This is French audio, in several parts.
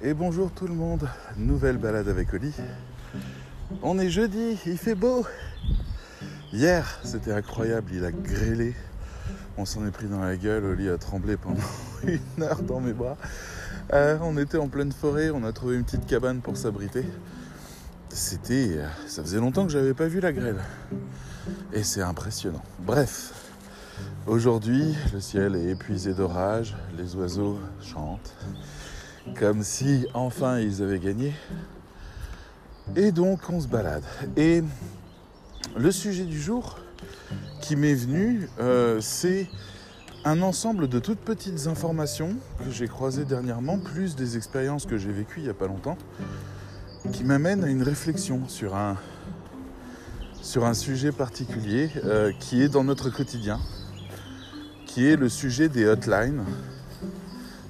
Et bonjour tout le monde, nouvelle balade avec Oli. On est jeudi, il fait beau. Hier, c'était incroyable, il a grêlé. On s'en est pris dans la gueule, Oli a tremblé pendant une heure dans mes bras. Euh, on était en pleine forêt, on a trouvé une petite cabane pour s'abriter. C'était. Ça faisait longtemps que j'avais pas vu la grêle. Et c'est impressionnant. Bref, aujourd'hui, le ciel est épuisé d'orage, les oiseaux chantent comme si enfin ils avaient gagné. Et donc on se balade. Et le sujet du jour qui m'est venu, euh, c'est un ensemble de toutes petites informations que j'ai croisées dernièrement, plus des expériences que j'ai vécues il n'y a pas longtemps, qui m'amènent à une réflexion sur un, sujet particulier euh, qui est dans notre quotidien, qui est le sujet des hotlines,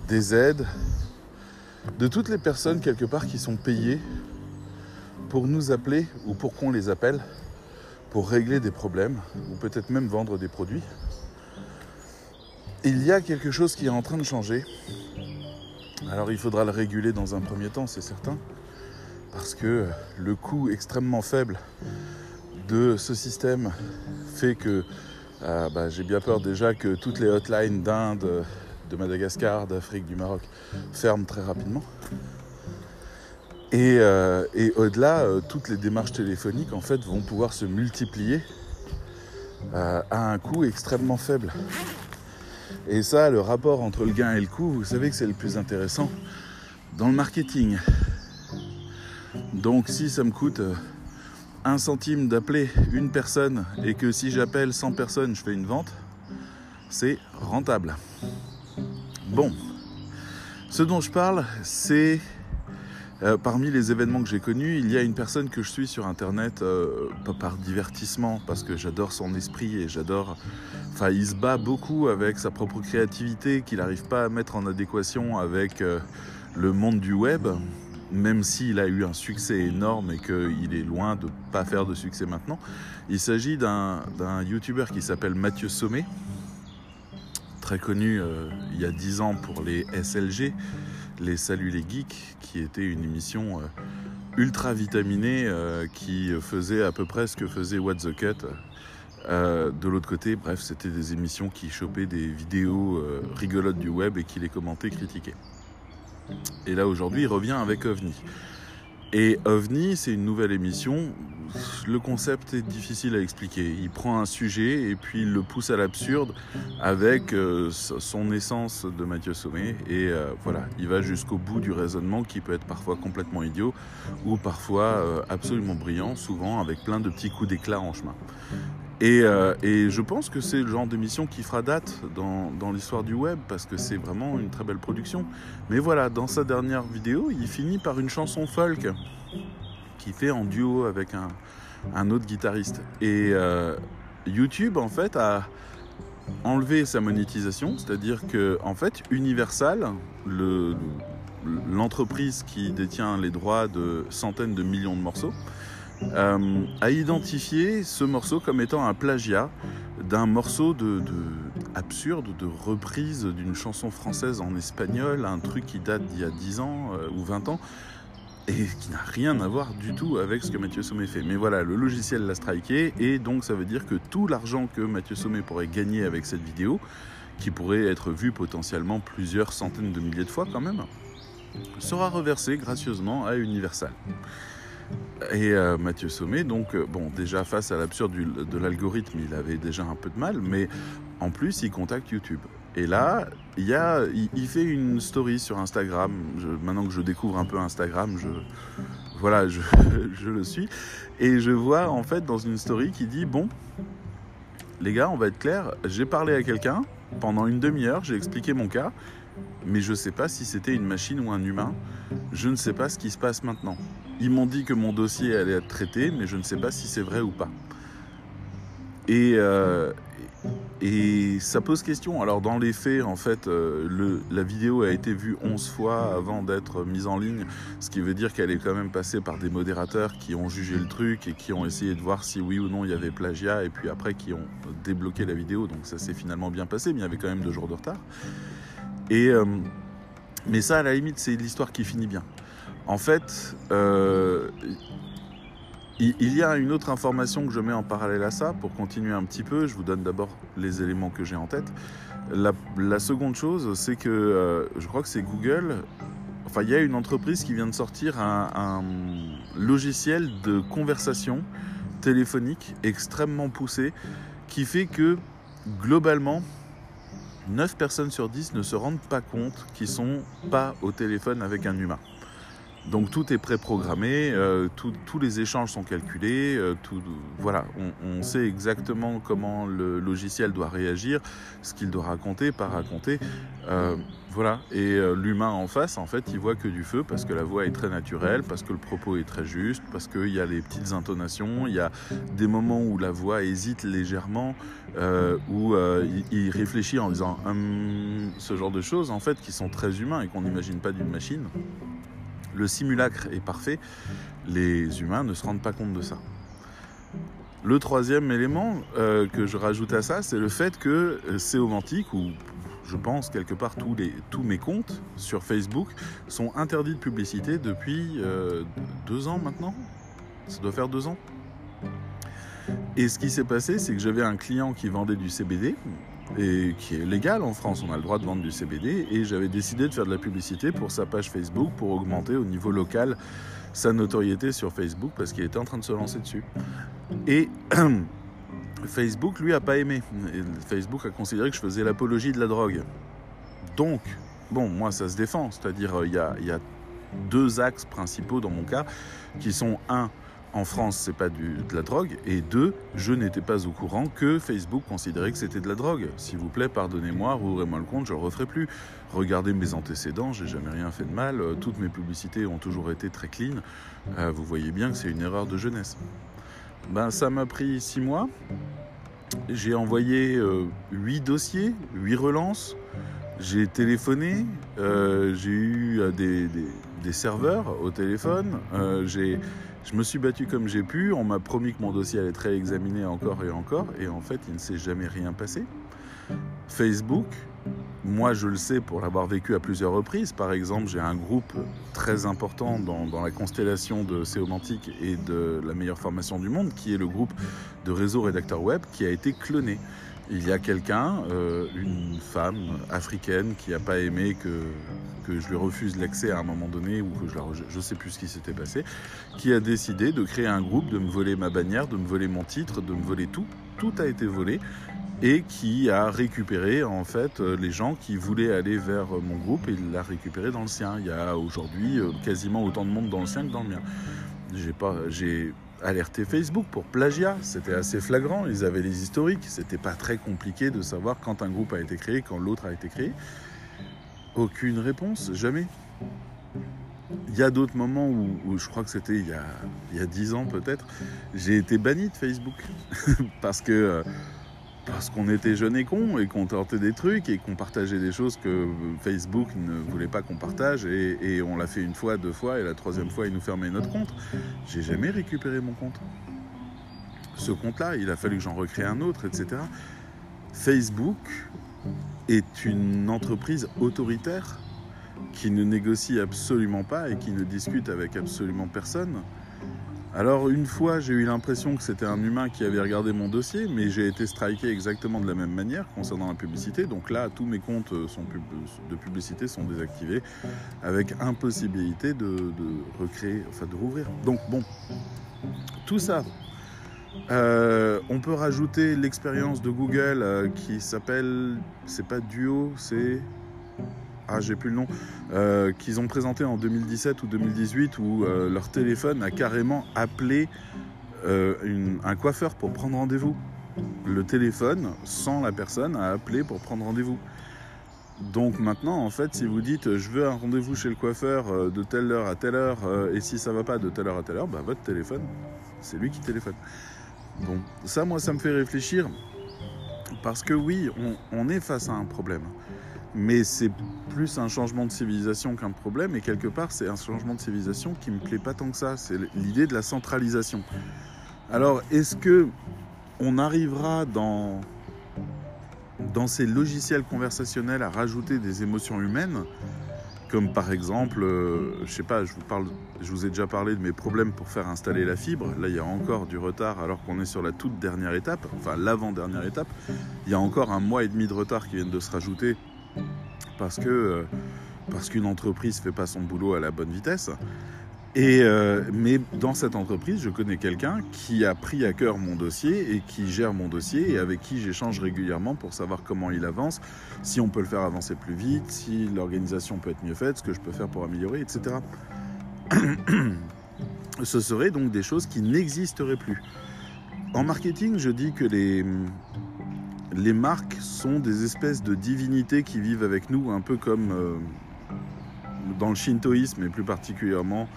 des aides, de toutes les personnes quelque part qui sont payées pour nous appeler ou pour qu'on les appelle pour régler des problèmes ou peut-être même vendre des produits. Il y a quelque chose qui est en train de changer. Alors il faudra le réguler dans un premier temps, c'est certain, parce que le coût extrêmement faible de ce système fait que euh, bah, j'ai bien peur déjà que toutes les hotlines d'Inde, de Madagascar, d'Afrique, du Maroc ferment très rapidement. Et, euh, au-delà, euh, toutes les démarches téléphoniques en fait vont pouvoir se multiplier euh, à un coût extrêmement faible. Et ça, le rapport entre le gain et le coût, vous savez que c'est le plus intéressant dans le marketing. Donc si ça me coûte un centime d'appeler une personne et que si j'appelle 100 personnes, je fais une vente, c'est rentable. Bon, ce dont je parle, c'est euh, parmi les événements que j'ai connus, il y a une personne que je suis sur Internet, euh, pas par divertissement, parce que j'adore son esprit et j'adore... Enfin, il se bat beaucoup avec sa propre créativité qu'il n'arrive pas à mettre en adéquation avec euh, le monde du web, même s'il a eu un succès énorme et qu'il est loin de ne pas faire de succès maintenant. Il s'agit d'un YouTuber qui s'appelle Mathieu Sommet, très connu euh, il y a 10 ans pour les SLG, les Salut les Geeks, qui était une émission euh, ultra vitaminée euh, qui faisait à peu près ce que faisait What the Cut. de l'autre côté, bref, c'était des émissions qui chopaient des vidéos rigolotes du web et qui les commentaient, critiquaient. Et là aujourd'hui, il revient avec OVNI. Et OVNI, c'est une nouvelle émission. Le concept est difficile à expliquer. Il prend un sujet et puis il le pousse à l'absurde avec euh, son essence de Mathieu Sommet. Et euh, voilà, il va jusqu'au bout du raisonnement qui peut être parfois complètement idiot ou parfois euh, absolument brillant, souvent avec plein de petits coups d'éclat en chemin. Euh, et, je pense que c'est le genre d'émission qui fera date dans, l'histoire du web parce que c'est vraiment une très belle production. Mais voilà, dans sa dernière vidéo, il finit par une chanson folk qu'il fait en duo avec un, autre guitariste. Et euh, YouTube, en fait, a enlevé sa monétisation, c'est-à-dire que, en fait, Universal, l'entreprise qui détient les droits de centaines de millions de morceaux, euh, a identifié ce morceau comme étant un plagiat d'un morceau de, absurde de reprise d'une chanson française en espagnol, un truc qui date d'il y a 10 ans euh, ou 20 ans et qui n'a rien à voir du tout avec ce que Mathieu Sommet fait. Mais voilà, le logiciel l'a striké et donc ça veut dire que tout l'argent que Mathieu Sommet pourrait gagner avec cette vidéo, qui pourrait être vue potentiellement plusieurs centaines de milliers de fois quand même, sera reversé gracieusement à Universal. Et euh, Mathieu Sommet, donc, euh, bon, déjà face à l'absurde de l'algorithme, il avait déjà un peu de mal, mais en plus, il contacte YouTube. Et là, il, fait une story sur Instagram. maintenant que je découvre un peu Instagram, je, voilà, je, je, le suis. Et je vois en fait dans une story qui dit Bon, les gars, on va être clair, j'ai parlé à quelqu'un pendant une demi-heure, j'ai expliqué mon cas, mais je ne sais pas si c'était une machine ou un humain. Je ne sais pas ce qui se passe maintenant. Ils m'ont dit que mon dossier allait être traité, mais je ne sais pas si c'est vrai ou pas. Et, euh, ça pose question. Alors dans les faits, en fait, euh, la vidéo a été vue 11 fois avant d'être mise en ligne, ce qui veut dire qu'elle est quand même passée par des modérateurs qui ont jugé le truc et qui ont essayé de voir si oui ou non il y avait plagiat, et puis après qui ont débloqué la vidéo. Donc ça s'est finalement bien passé, mais il y avait quand même deux jours de retard. Et... Euh, Mais ça, à la limite, c'est l'histoire qui finit bien. En fait, euh, il y a une autre information que je mets en parallèle à ça pour continuer un petit peu. Je vous donne d'abord les éléments que j'ai en tête. La, seconde chose, c'est que euh, je crois que c'est Google. Enfin, il y a une entreprise qui vient de sortir un, logiciel de conversation téléphonique extrêmement poussé qui fait que globalement, 9 personnes sur 10 ne se rendent pas compte qu'ils sont pas au téléphone avec un humain. Donc tout est préprogrammé, euh, tous les échanges sont calculés, euh, voilà, on, sait exactement comment le logiciel doit réagir, ce qu'il doit raconter, pas raconter, euh, voilà. Et l'humain en face, en fait, il voit que du feu parce que la voix est très naturelle, parce que le propos est très juste, parce qu'il y a les petites intonations, il y a des moments où la voix hésite légèrement, où il, réfléchit en disant hum, ce genre de choses, en fait, qui sont très humains et qu'on n'imagine pas d'une machine le simulacre est parfait, les humains ne se rendent pas compte de ça. Le troisième élément euh, que je rajoute à ça, c'est le fait que Séomantique, ou je pense quelque part tous mes comptes sur Facebook, sont interdits de publicité depuis euh, deux ans maintenant. Ça doit faire deux ans. Et ce qui s'est passé, c'est que j'avais un client qui vendait du CBD, et qui est légal en France. On a le droit de vendre du CBD et j'avais décidé de faire de la publicité pour sa page Facebook pour augmenter au niveau local sa notoriété sur Facebook parce qu'il était en train de se lancer dessus. Et Facebook, lui, a pas aimé. Facebook a considéré que je faisais l'apologie de la drogue. Donc, bon, moi, ça se défend. C'est-à-dire, il y a, y a deux axes principaux dans mon cas qui sont un, en France, c'est pas de la drogue. Et deux, je n'étais pas au courant que Facebook considérait que c'était de la drogue. S'il vous plaît, pardonnez-moi, rouvrez-moi le compte, je le referai plus. Regardez mes antécédents, j'ai jamais rien fait de mal. Euh, toutes mes publicités ont toujours été très clean. Euh, vous voyez bien que c'est une erreur de jeunesse. Ben, ça m'a pris six mois. J'ai envoyé euh, huit dossiers, huit relances. J'ai téléphoné, j'ai eu des, des, serveurs au téléphone, j'ai je me suis battu comme j'ai pu, on m'a promis que mon dossier allait être réexaminé encore et encore, et en fait, il ne s'est jamais rien passé. Facebook, moi je le sais pour l'avoir vécu à plusieurs reprises. Par exemple, j'ai un groupe très important dans, la constellation de Séomantique et de la meilleure formation du monde, qui est le groupe de réseau rédacteur web, qui a été cloné il y a quelqu'un, euh, une femme africaine qui n'a pas aimé que, que je lui refuse l'accès à un moment donné ou que je ne sais plus ce qui s'était passé, qui a décidé de créer un groupe, de me voler ma bannière, de me voler mon titre, de me voler tout. Tout a été volé et qui a récupéré en fait euh, les gens qui voulaient aller vers mon groupe et l'a récupéré dans le sien. Il y a aujourd'hui euh, quasiment autant de monde dans le sien que dans le mien. J'ai pas, j'ai alerté Facebook pour plagiat. C'était assez flagrant. Ils avaient les historiques. C'était pas très compliqué de savoir quand un groupe a été créé, quand l'autre a été créé. Aucune réponse, jamais. Il y a d'autres moments où, je crois que c'était il, y a dix ans peut-être, j'ai été banni de Facebook parce que euh, parce qu'on était jeunes et cons et qu'on tentait des trucs et qu'on partageait des choses que Facebook ne voulait pas qu'on partage et, on l'a fait une fois, deux fois et la troisième fois il nous fermait notre compte. J'ai jamais récupéré mon compte. Ce compte-là, il a fallu que j'en recrée un autre, etc. Facebook est une entreprise autoritaire qui ne négocie absolument pas et qui ne discute avec absolument personne. Alors une fois, j'ai eu l'impression que c'était un humain qui avait regardé mon dossier, mais j'ai été striké exactement de la même manière concernant la publicité. Donc là, tous mes comptes de publicité sont désactivés, avec impossibilité de, recréer, enfin de rouvrir. Donc bon, tout ça. Euh, on peut rajouter l'expérience de Google euh, qui s'appelle, c'est pas Duo, c'est ah j'ai plus le nom, euh, qu'ils ont présenté en 2017 ou 2018 où euh, leur téléphone a carrément appelé euh, un coiffeur pour prendre rendez-vous. Le téléphone, sans la personne, a appelé pour prendre rendez-vous. Donc maintenant, en fait, si vous dites je veux un rendez-vous chez le coiffeur de telle heure à telle heure, et si ça va pas de telle heure à telle heure, bah, votre téléphone, c'est lui qui téléphone. Bon, ça, moi, ça me fait réfléchir parce que oui, on est face à un problème mais c'est plus un changement de civilisation qu'un problème, et quelque part, c'est un changement de civilisation qui me plaît pas tant que ça. C'est l'idée de la centralisation. Alors, est-ce que on arrivera dans, dans ces logiciels conversationnels à rajouter des émotions humaines Comme par exemple, euh, je sais pas, je vous, parle, je vous ai déjà parlé de mes problèmes pour faire installer la fibre. Là, il y a encore du retard alors qu'on est sur la toute dernière étape, enfin l'avant-dernière étape. Il y a encore un mois et demi de retard qui viennent de se rajouter parce que euh, parce qu'une entreprise fait pas son boulot à la bonne vitesse. Et euh, mais dans cette entreprise, je connais quelqu'un qui a pris à cœur mon dossier et qui gère mon dossier et avec qui j'échange régulièrement pour savoir comment il avance, si on peut le faire avancer plus vite, si l'organisation peut être mieux faite, ce que je peux faire pour améliorer, etc. ce seraient donc des choses qui n'existeraient plus. En marketing, je dis que les, les marques sont des espèces de divinités qui vivent avec nous, un peu comme euh, dans le shintoïsme et plus particulièrement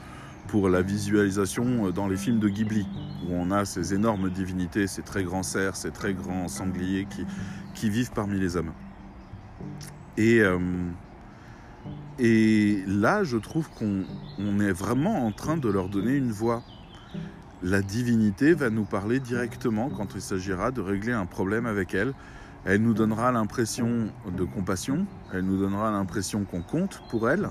pour la visualisation euh, dans les films de Ghibli, où on a ces énormes divinités, ces très grands cerfs, ces très grands sangliers qui, vivent parmi les hommes. Et, euh, là, je trouve qu'on on est vraiment en train de leur donner une voix. La divinité va nous parler directement quand il s'agira de régler un problème avec elle. Elle nous donnera l'impression de compassion, elle nous donnera l'impression qu'on compte pour elle,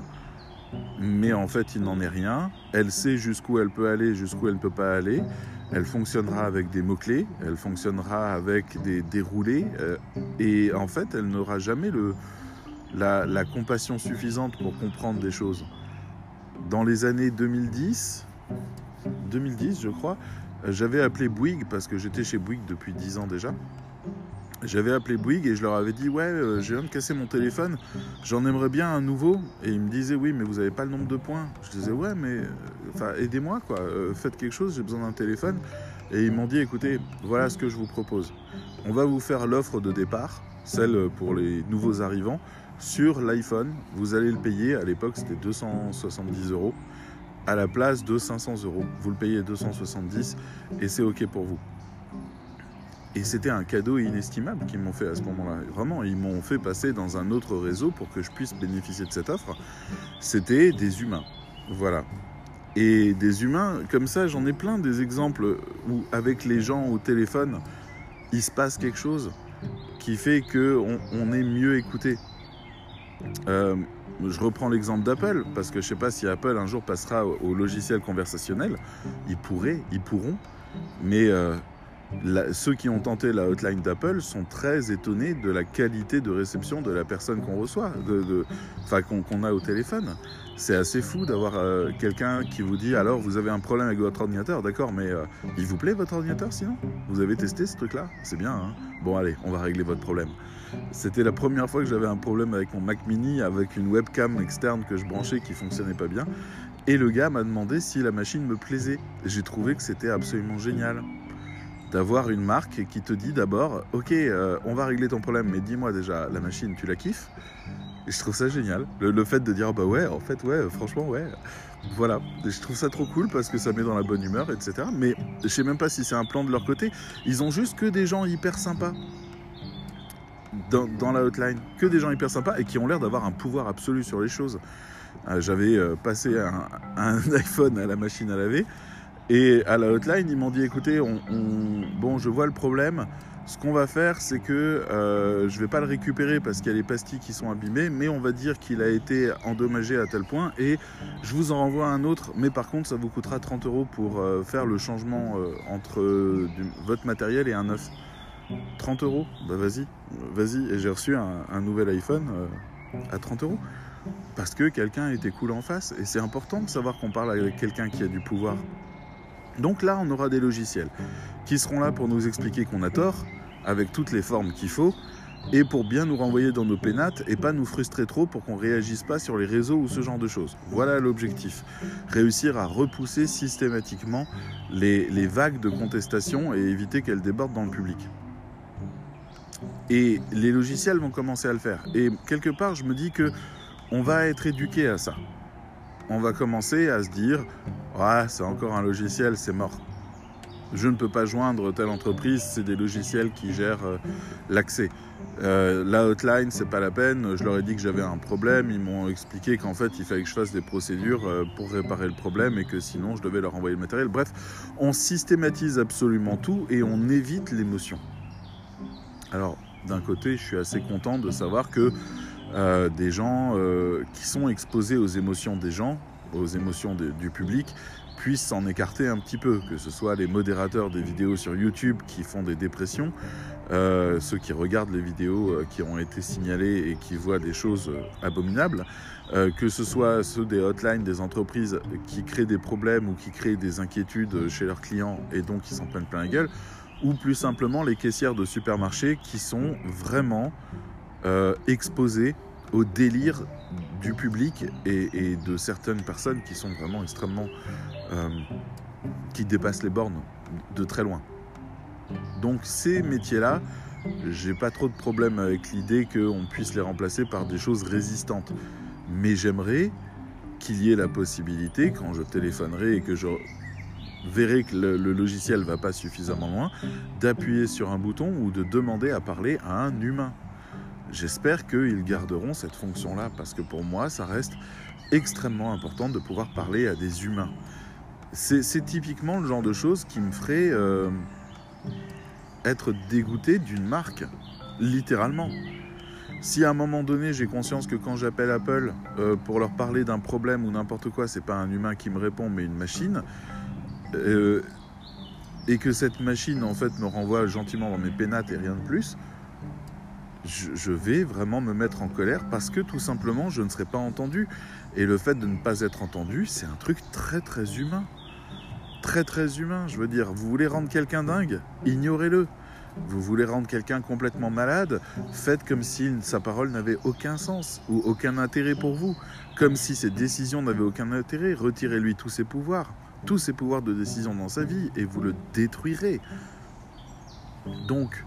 mais en fait il n'en est rien. Elle sait jusqu'où elle peut aller, jusqu'où elle ne peut pas aller. Elle fonctionnera avec des mots-clés, elle fonctionnera avec des déroulés, euh, et en fait elle n'aura jamais la, compassion suffisante pour comprendre des choses. Dans les années 2010, 2010 je crois, j'avais appelé Bouygues parce que j'étais chez Bouygues depuis 10 ans déjà. J'avais appelé Bouygues et je leur avais dit ouais euh, je viens de casser mon téléphone, j'en aimerais bien un nouveau et ils me disaient oui mais vous n'avez pas le nombre de points. Je disais ouais mais enfin aidez-moi quoi, euh, faites quelque chose, j'ai besoin d'un téléphone et ils m'ont dit écoutez voilà ce que je vous propose. On va vous faire l'offre de départ, celle pour les nouveaux arrivants sur l'iPhone. Vous allez le payer à l'époque c'était 270 euros à la place de 500 euros. Vous le payez 270 et c'est ok pour vous. Et c'était un cadeau inestimable qu'ils m'ont fait à ce moment-là. Vraiment, ils m'ont fait passer dans un autre réseau pour que je puisse bénéficier de cette offre. C'était des humains. Voilà. Et des humains, comme ça, j'en ai plein des exemples où, avec les gens au téléphone, il se passe quelque chose qui fait qu'on on est mieux écouté. Euh, je reprends l'exemple d'Apple, parce que je ne sais pas si Apple un jour passera au, logiciel conversationnel. Ils pourraient, ils pourront. Mais euh, ceux qui ont tenté la hotline d'Apple sont très étonnés de la qualité de réception de la personne qu'on reçoit, de, enfin qu'on qu a au téléphone. C'est assez fou d'avoir euh, quelqu'un qui vous dit alors vous avez un problème avec votre ordinateur, d'accord, mais euh, il vous plaît votre ordinateur sinon? Vous avez testé ce truc-là? C'est bien, hein Bon allez, on va régler votre problème. C'était la première fois que j'avais un problème avec mon Mac Mini, avec une webcam externe que je branchais qui fonctionnait pas bien. Et le gars m'a demandé si la machine me plaisait. J'ai trouvé que c'était absolument génial d'avoir une marque qui te dit d'abord, ok, euh, on va régler ton problème, mais dis-moi déjà, la machine, tu la kiffes? Et je trouve ça génial. Le, fait de dire, bah ouais, en fait, ouais, franchement, ouais. Voilà, je trouve ça trop cool parce que ça met dans la bonne humeur, etc. Mais je sais même pas si c'est un plan de leur côté. Ils ont juste que des gens hyper sympas. Dans, dans, la hotline, que des gens hyper sympas et qui ont l'air d'avoir un pouvoir absolu sur les choses. Euh, J'avais euh, passé un iPhone à la machine à laver et à la hotline, ils m'ont dit écoutez, on, on, bon, je vois le problème. Ce qu'on va faire, c'est que euh, je ne vais pas le récupérer parce qu'il y a les pastilles qui sont abîmées, mais on va dire qu'il a été endommagé à tel point et je vous en renvoie un autre. Mais par contre, ça vous coûtera 30 euros pour euh, faire le changement euh, entre votre matériel et un neuf. 30 euros? Bah vas-y, vas-y. Et j'ai reçu un, nouvel iPhone à 30 euros parce que quelqu'un était cool en face. Et c'est important de savoir qu'on parle avec quelqu'un qui a du pouvoir. Donc là, on aura des logiciels qui seront là pour nous expliquer qu'on a tort, avec toutes les formes qu'il faut, et pour bien nous renvoyer dans nos pénates et pas nous frustrer trop pour qu'on réagisse pas sur les réseaux ou ce genre de choses. Voilà l'objectif. Réussir à repousser systématiquement les, les vagues de contestation et éviter qu'elles débordent dans le public. Et les logiciels vont commencer à le faire. Et quelque part, je me dis que on va être éduqué à ça. On va commencer à se dire Ouais, c'est encore un logiciel, c'est mort. Je ne peux pas joindre telle entreprise, c'est des logiciels qui gèrent euh, l'accès. Euh, la hotline, c'est pas la peine. Je leur ai dit que j'avais un problème. Ils m'ont expliqué qu'en fait, il fallait que je fasse des procédures euh, pour réparer le problème et que sinon, je devais leur envoyer le matériel. Bref, on systématise absolument tout et on évite l'émotion. Alors, d'un côté, je suis assez content de savoir que des gens qui sont exposés aux émotions des gens, aux émotions du public, puissent s'en écarter un petit peu, que ce soit les modérateurs des vidéos sur YouTube qui font des dépressions, euh, ceux qui regardent les vidéos euh, qui ont été signalées et qui voient des choses euh, abominables, que ce soit ceux des hotlines des entreprises qui créent des problèmes ou qui créent des inquiétudes chez leurs clients et donc qui s'en prennent plein la gueule, ou plus simplement les caissières de supermarchés qui sont vraiment exposées au délire du public et, de certaines personnes qui sont vraiment extrêmement... Euh, qui dépassent les bornes de très loin. Donc ces métiers-là, j'ai pas trop de problème avec l'idée qu'on puisse les remplacer par des choses résistantes. Mais j'aimerais qu'il y ait la possibilité, quand je téléphonerai et que je verrai que le, le logiciel va pas suffisamment loin, d'appuyer sur un bouton ou de demander à parler à un humain. J'espère qu'ils garderont cette fonction-là parce que pour moi, ça reste extrêmement important de pouvoir parler à des humains. C'est typiquement le genre de choses qui me ferait euh, être dégoûté d'une marque, littéralement. Si à un moment donné j'ai conscience que quand j'appelle Apple euh, pour leur parler d'un problème ou n'importe quoi, c'est pas un humain qui me répond mais une machine, euh, et que cette machine en fait me renvoie gentiment dans mes pénates et rien de plus, je, vais vraiment me mettre en colère parce que tout simplement je ne serai pas entendu. Et le fait de ne pas être entendu, c'est un truc très très humain. Très très humain, je veux dire. Vous voulez rendre quelqu'un dingue? Ignorez-le. Vous voulez rendre quelqu'un complètement malade? Faites comme si sa parole n'avait aucun sens ou aucun intérêt pour vous. Comme si ses décisions n'avaient aucun intérêt. Retirez-lui tous ses pouvoirs, tous ses pouvoirs de décision dans sa vie et vous le détruirez. Donc,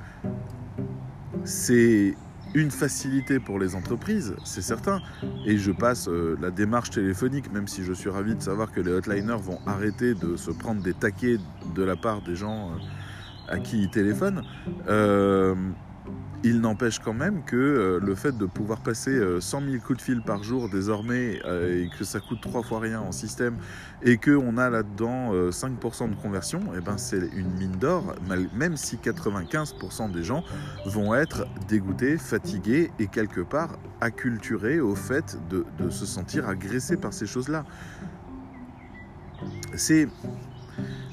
c'est une facilité pour les entreprises, c'est certain. Et je passe euh, la démarche téléphonique, même si je suis ravi de savoir que les hotliners vont arrêter de se prendre des taquets de la part des gens euh, à qui ils téléphonent. Euh, il n'empêche quand même que euh, le fait de pouvoir passer 100 euh, 000 coups de fil par jour désormais euh, et que ça coûte trois fois rien en système et qu'on a là-dedans 5% de conversion, eh ben c'est une mine d'or, même si 95% des gens vont être dégoûtés, fatigués et quelque part acculturés au fait de, de se sentir agressés par ces choses-là. C'est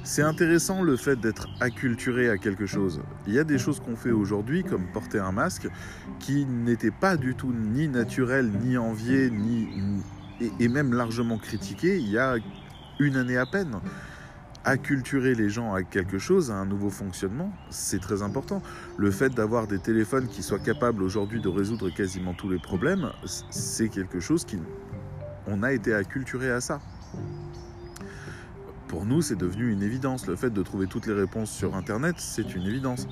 c'est intéressant le fait d'être acculturé à quelque chose. Il y a des choses qu'on fait aujourd'hui, comme porter un masque, qui n'étaient pas du tout ni naturelles, ni enviées, ni, et, même largement critiquées il y a une année à peine. Acculturer les gens à quelque chose, à un nouveau fonctionnement, c'est très important. Le fait d'avoir des téléphones qui soient capables aujourd'hui de résoudre quasiment tous les problèmes, c'est quelque chose qui... On a été acculturé à ça pour nous, c'est devenu une évidence. Le fait de trouver toutes les réponses sur Internet, c'est une évidence.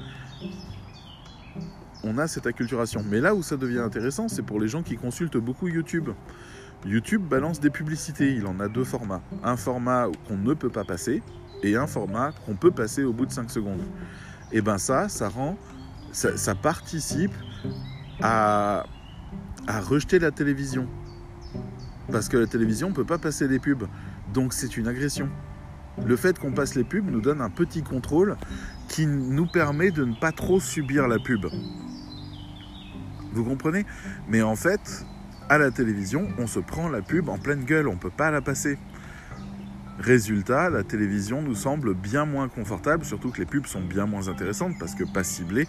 On a cette acculturation. Mais là où ça devient intéressant, c'est pour les gens qui consultent beaucoup YouTube. YouTube balance des publicités. Il en a deux formats. Un format qu'on ne peut pas passer et un format qu'on peut passer au bout de 5 secondes. Et ben ça, ça rend, ça, participe à, à rejeter la télévision. Parce que la télévision ne peut pas passer des pubs. Donc c'est une agression le fait qu'on passe les pubs nous donne un petit contrôle qui nous permet de ne pas trop subir la pub. Vous comprenez? Mais en fait, à la télévision, on se prend la pub en pleine gueule, on ne peut pas la passer. Résultat, la télévision nous semble bien moins confortable, surtout que les pubs sont bien moins intéressantes parce que pas ciblées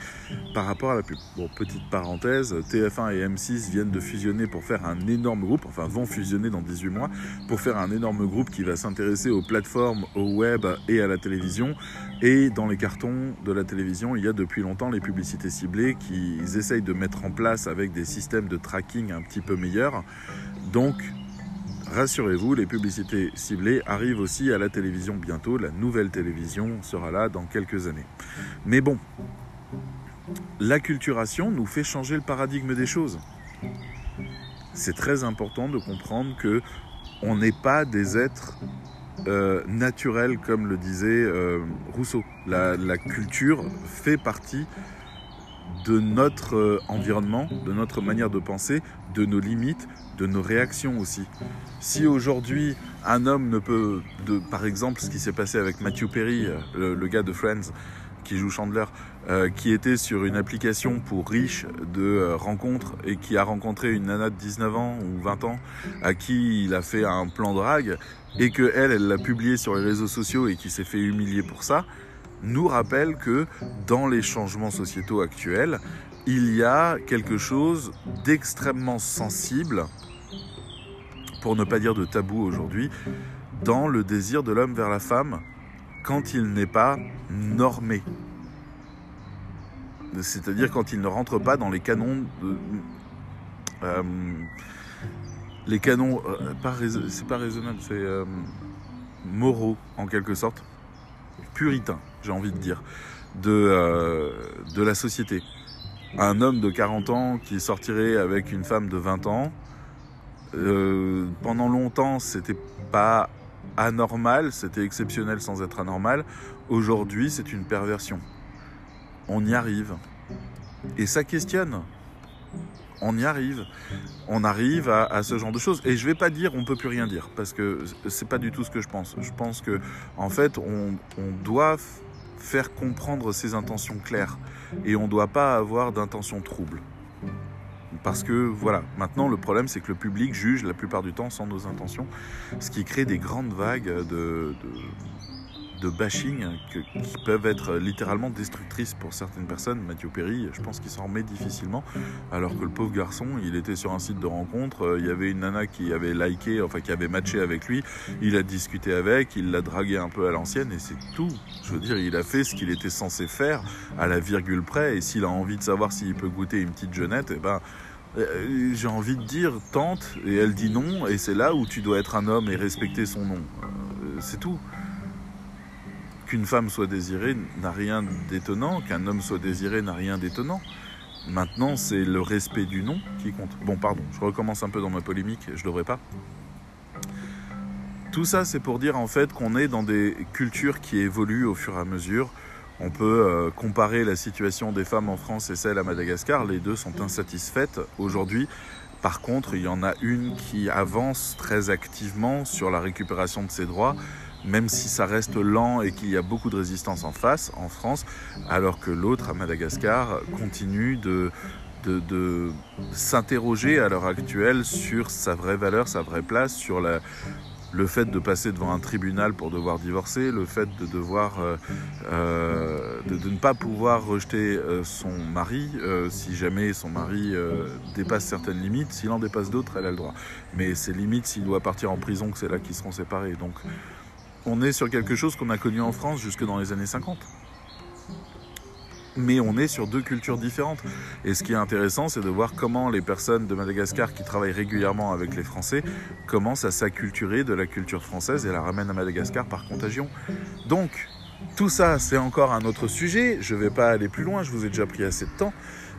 par rapport à la pub. Bon, petite parenthèse, TF1 et M6 viennent de fusionner pour faire un énorme groupe, enfin vont fusionner dans 18 mois, pour faire un énorme groupe qui va s'intéresser aux plateformes, au web et à la télévision. Et dans les cartons de la télévision, il y a depuis longtemps les publicités ciblées qu'ils essayent de mettre en place avec des systèmes de tracking un petit peu meilleurs. Donc, rassurez-vous, les publicités ciblées arrivent aussi à la télévision bientôt. La nouvelle télévision sera là dans quelques années. Mais bon, l'acculturation nous fait changer le paradigme des choses. C'est très important de comprendre que on n'est pas des êtres euh, naturels comme le disait euh, Rousseau. La, culture fait partie de notre euh, environnement, de notre manière de penser, de nos limites, de nos réactions aussi. Si aujourd'hui un homme ne peut, de, par exemple ce qui s'est passé avec Matthew Perry, euh, le, gars de Friends, qui joue Chandler, euh, qui était sur une application pour riches de euh, rencontres et qui a rencontré une nana de 19 ans ou 20 ans à qui il a fait un plan drague et que elle, elle l'a publié sur les réseaux sociaux et qui s'est fait humilier pour ça, nous rappelle que dans les changements sociétaux actuels, il y a quelque chose d'extrêmement sensible, pour ne pas dire de tabou aujourd'hui, dans le désir de l'homme vers la femme quand il n'est pas normé. C'est-à-dire quand il ne rentre pas dans les canons euh, les canons, euh, c'est pas raisonnable, c'est euh, moraux en quelque sorte, puritains, j'ai envie de dire, de la société. Un homme de 40 ans qui sortirait avec une femme de 20 ans, pendant longtemps, c'était pas anormal, c'était exceptionnel sans être anormal. Aujourd'hui, c'est une perversion. On y arrive. Et ça questionne. On y arrive. On arrive à, ce genre de choses. Et je vais pas dire on peut plus rien dire parce que c'est pas du tout ce que je pense. Je pense que en fait, on doit faire comprendre ses intentions claires et on ne doit pas avoir d'intentions troubles. Parce que voilà, maintenant le problème c'est que le public juge la plupart du temps sans nos intentions, ce qui crée des grandes vagues de, de, bashing qui peuvent être littéralement destructrices pour certaines personnes. Mathieu Perry, je pense qu'il s'en remet difficilement, alors que le pauvre garçon, il était sur un site de rencontre, euh, il y avait une nana qui avait liké, enfin qui avait matché avec lui, il a discuté avec, il l'a dragué un peu à l'ancienne et c'est tout. Je veux dire, il a fait ce qu'il était censé faire à la virgule près et s'il a envie de savoir s'il peut goûter une petite jeunette, et eh ben euh, j'ai envie de dire tente et elle dit non et c'est là où tu dois être un homme et respecter son nom. Euh, c'est tout. Qu'une femme soit désirée n'a rien d'étonnant, qu'un homme soit désiré n'a rien d'étonnant. Maintenant, c'est le respect du nom qui compte. Bon, pardon, je recommence un peu dans ma polémique, je devrais pas. Tout ça, c'est pour dire en fait qu'on est dans des cultures qui évoluent au fur et à mesure. On peut euh, comparer la situation des femmes en France et celle à Madagascar. Les deux sont insatisfaites aujourd'hui. Par contre, il y en a une qui avance très activement sur la récupération de ses droits, même si ça reste lent et qu'il y a beaucoup de résistance en face, en France, alors que l'autre, à Madagascar, continue de, de, de s'interroger à l'heure actuelle sur sa vraie valeur, sa vraie place, sur le fait de passer devant un tribunal pour devoir divorcer, le fait de devoir euh, euh, de, ne pas pouvoir rejeter euh, son mari si jamais son mari dépasse certaines limites. S'il en dépasse d'autres, elle a le droit. Mais ces limites, s'il doit partir en prison, que c'est là qu'ils seront séparés. Donc, on est sur quelque chose qu'on a connu en France jusque dans les années 50 mais on est sur deux cultures différentes. Et ce qui est intéressant, c'est de voir comment les personnes de Madagascar qui travaillent régulièrement avec les Français commencent à s'acculturer de la culture française et la ramènent à Madagascar par contagion. Donc, tout ça, c'est encore un autre sujet. Je ne vais pas aller plus loin, je vous ai déjà pris assez de temps.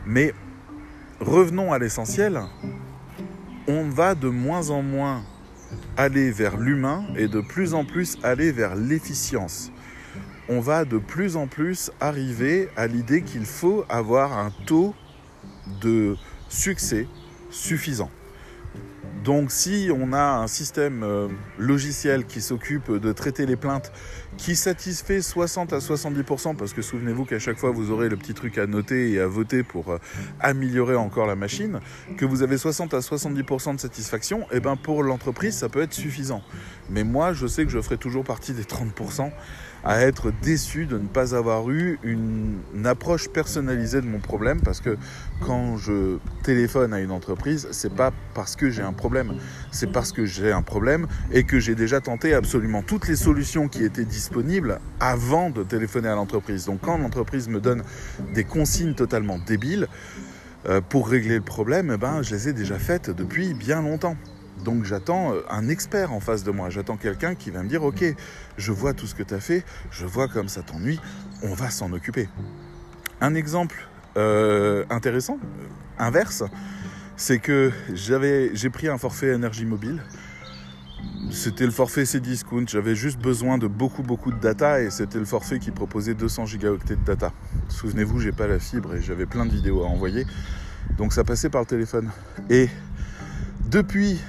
Mais revenons à l'essentiel. On va de moins en moins aller vers l'humain et de plus en plus aller vers l'efficience on va de plus en plus arriver à l'idée qu'il faut avoir un taux de succès suffisant. Donc si on a un système euh, logiciel qui s'occupe de traiter les plaintes, qui satisfait 60 à 70%, parce que souvenez-vous qu'à chaque fois vous aurez le petit truc à noter et à voter pour euh, améliorer encore la machine, que vous avez 60 à 70% de satisfaction, et eh ben pour l'entreprise ça peut être suffisant. Mais moi je sais que je ferai toujours partie des 30% à être déçu de ne pas avoir eu une, approche personnalisée de mon problème parce que quand je téléphone à une entreprise, c'est pas parce que j'ai un problème, c'est parce que j'ai un problème et que j'ai déjà tenté absolument toutes les solutions qui étaient disponibles avant de téléphoner à l'entreprise. Donc quand l'entreprise me donne des consignes totalement débiles euh, pour régler le problème, eh ben, je les ai déjà faites depuis bien longtemps. Donc j'attends euh, un expert en face de moi, j'attends quelqu'un qui va me dire ok, je vois tout ce que tu as fait, je vois comme ça t'ennuie, on va s'en occuper. Un exemple euh, intéressant, euh, inverse, c'est que j'ai pris un forfait énergie mobile. C'était le forfait Cdiscount, j'avais juste besoin de beaucoup beaucoup de data et c'était le forfait qui proposait 200 gigaoctets de data. Souvenez-vous, j'ai pas la fibre et j'avais plein de vidéos à envoyer. Donc ça passait par le téléphone. Et depuis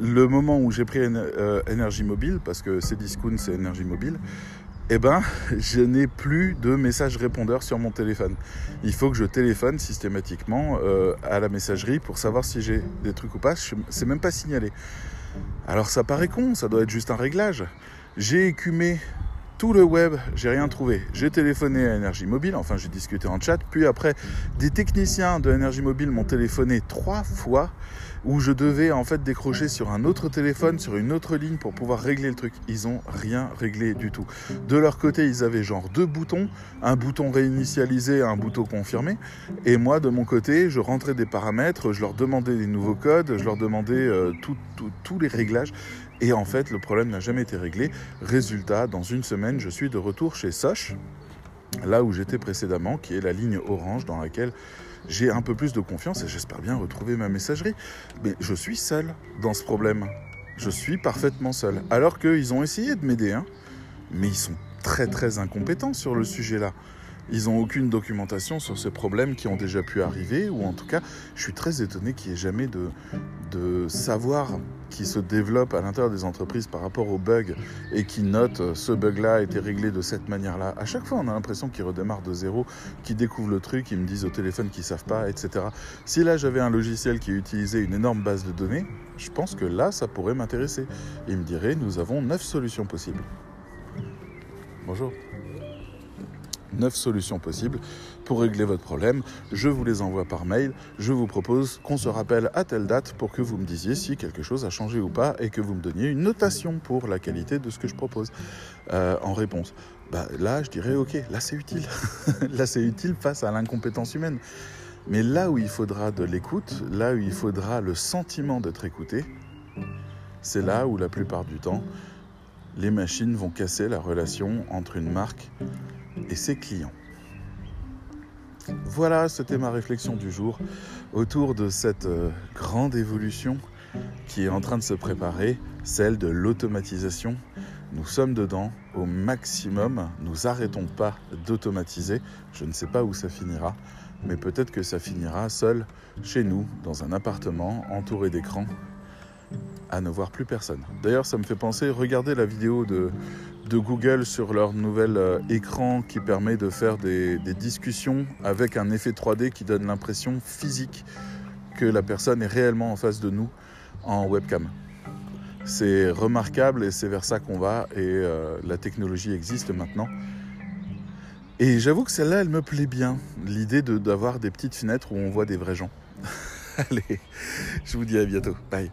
le moment où j'ai pris euh, énergie mobile, parce que c'est discount, c'est énergie mobile, eh ben, je n'ai plus de message répondeur sur mon téléphone. Il faut que je téléphone systématiquement euh, à la messagerie pour savoir si j'ai des trucs ou pas. C'est même pas signalé. Alors ça paraît con, ça doit être juste un réglage. J'ai écumé tout le web, j'ai rien trouvé. J'ai téléphoné à Énergie Mobile, enfin j'ai discuté en chat, puis après des techniciens de Énergie Mobile m'ont téléphoné trois fois où je devais en fait décrocher sur un autre téléphone, sur une autre ligne pour pouvoir régler le truc. Ils ont rien réglé du tout. De leur côté, ils avaient genre deux boutons, un bouton réinitialisé, un bouton confirmé, et moi de mon côté, je rentrais des paramètres, je leur demandais des nouveaux codes, je leur demandais euh, tous les réglages. Et en fait, le problème n'a jamais été réglé. Résultat, dans une semaine, je suis de retour chez Soch, là où j'étais précédemment, qui est la ligne orange dans laquelle j'ai un peu plus de confiance et j'espère bien retrouver ma messagerie. Mais je suis seul dans ce problème. Je suis parfaitement seul. Alors qu'ils ont essayé de m'aider, hein, mais ils sont très très incompétents sur le sujet là. Ils n'ont aucune documentation sur ces problèmes qui ont déjà pu arriver, ou en tout cas, je suis très étonné qu'il n'y ait jamais de, de savoir qui se développe à l'intérieur des entreprises par rapport aux bugs et qui notent euh, ce bug-là a été réglé de cette manière-là. À chaque fois, on a l'impression qu'ils redémarrent de zéro, qu'ils découvrent le truc, ils me disent au téléphone qu'ils savent pas, etc. Si là j'avais un logiciel qui utilisait une énorme base de données, je pense que là, ça pourrait m'intéresser. Il me dirait, nous avons neuf solutions possibles. Bonjour. 9 solutions possibles pour régler votre problème. Je vous les envoie par mail. Je vous propose qu'on se rappelle à telle date pour que vous me disiez si quelque chose a changé ou pas et que vous me donniez une notation pour la qualité de ce que je propose euh, en réponse. Bah, là, je dirais ok, là c'est utile. là c'est utile face à l'incompétence humaine. Mais là où il faudra de l'écoute, là où il faudra le sentiment d'être écouté, c'est là où la plupart du temps, les machines vont casser la relation entre une marque et ses clients. Voilà, c'était ma réflexion du jour autour de cette euh, grande évolution qui est en train de se préparer, celle de l'automatisation. Nous sommes dedans au maximum, nous arrêtons pas d'automatiser. Je ne sais pas où ça finira, mais peut-être que ça finira seul chez nous, dans un appartement entouré d'écrans, à ne voir plus personne. D'ailleurs, ça me fait penser, regardez la vidéo de, de Google sur leur nouvel euh, écran qui permet de faire des, discussions avec un effet 3D qui donne l'impression physique que la personne est réellement en face de nous en webcam. C'est remarquable et c'est vers ça qu'on va et euh, la technologie existe maintenant. Et j'avoue que celle-là, elle me plaît bien, l'idée d'avoir des petites fenêtres où on voit des vrais gens. Allez, je vous dis à bientôt. Bye.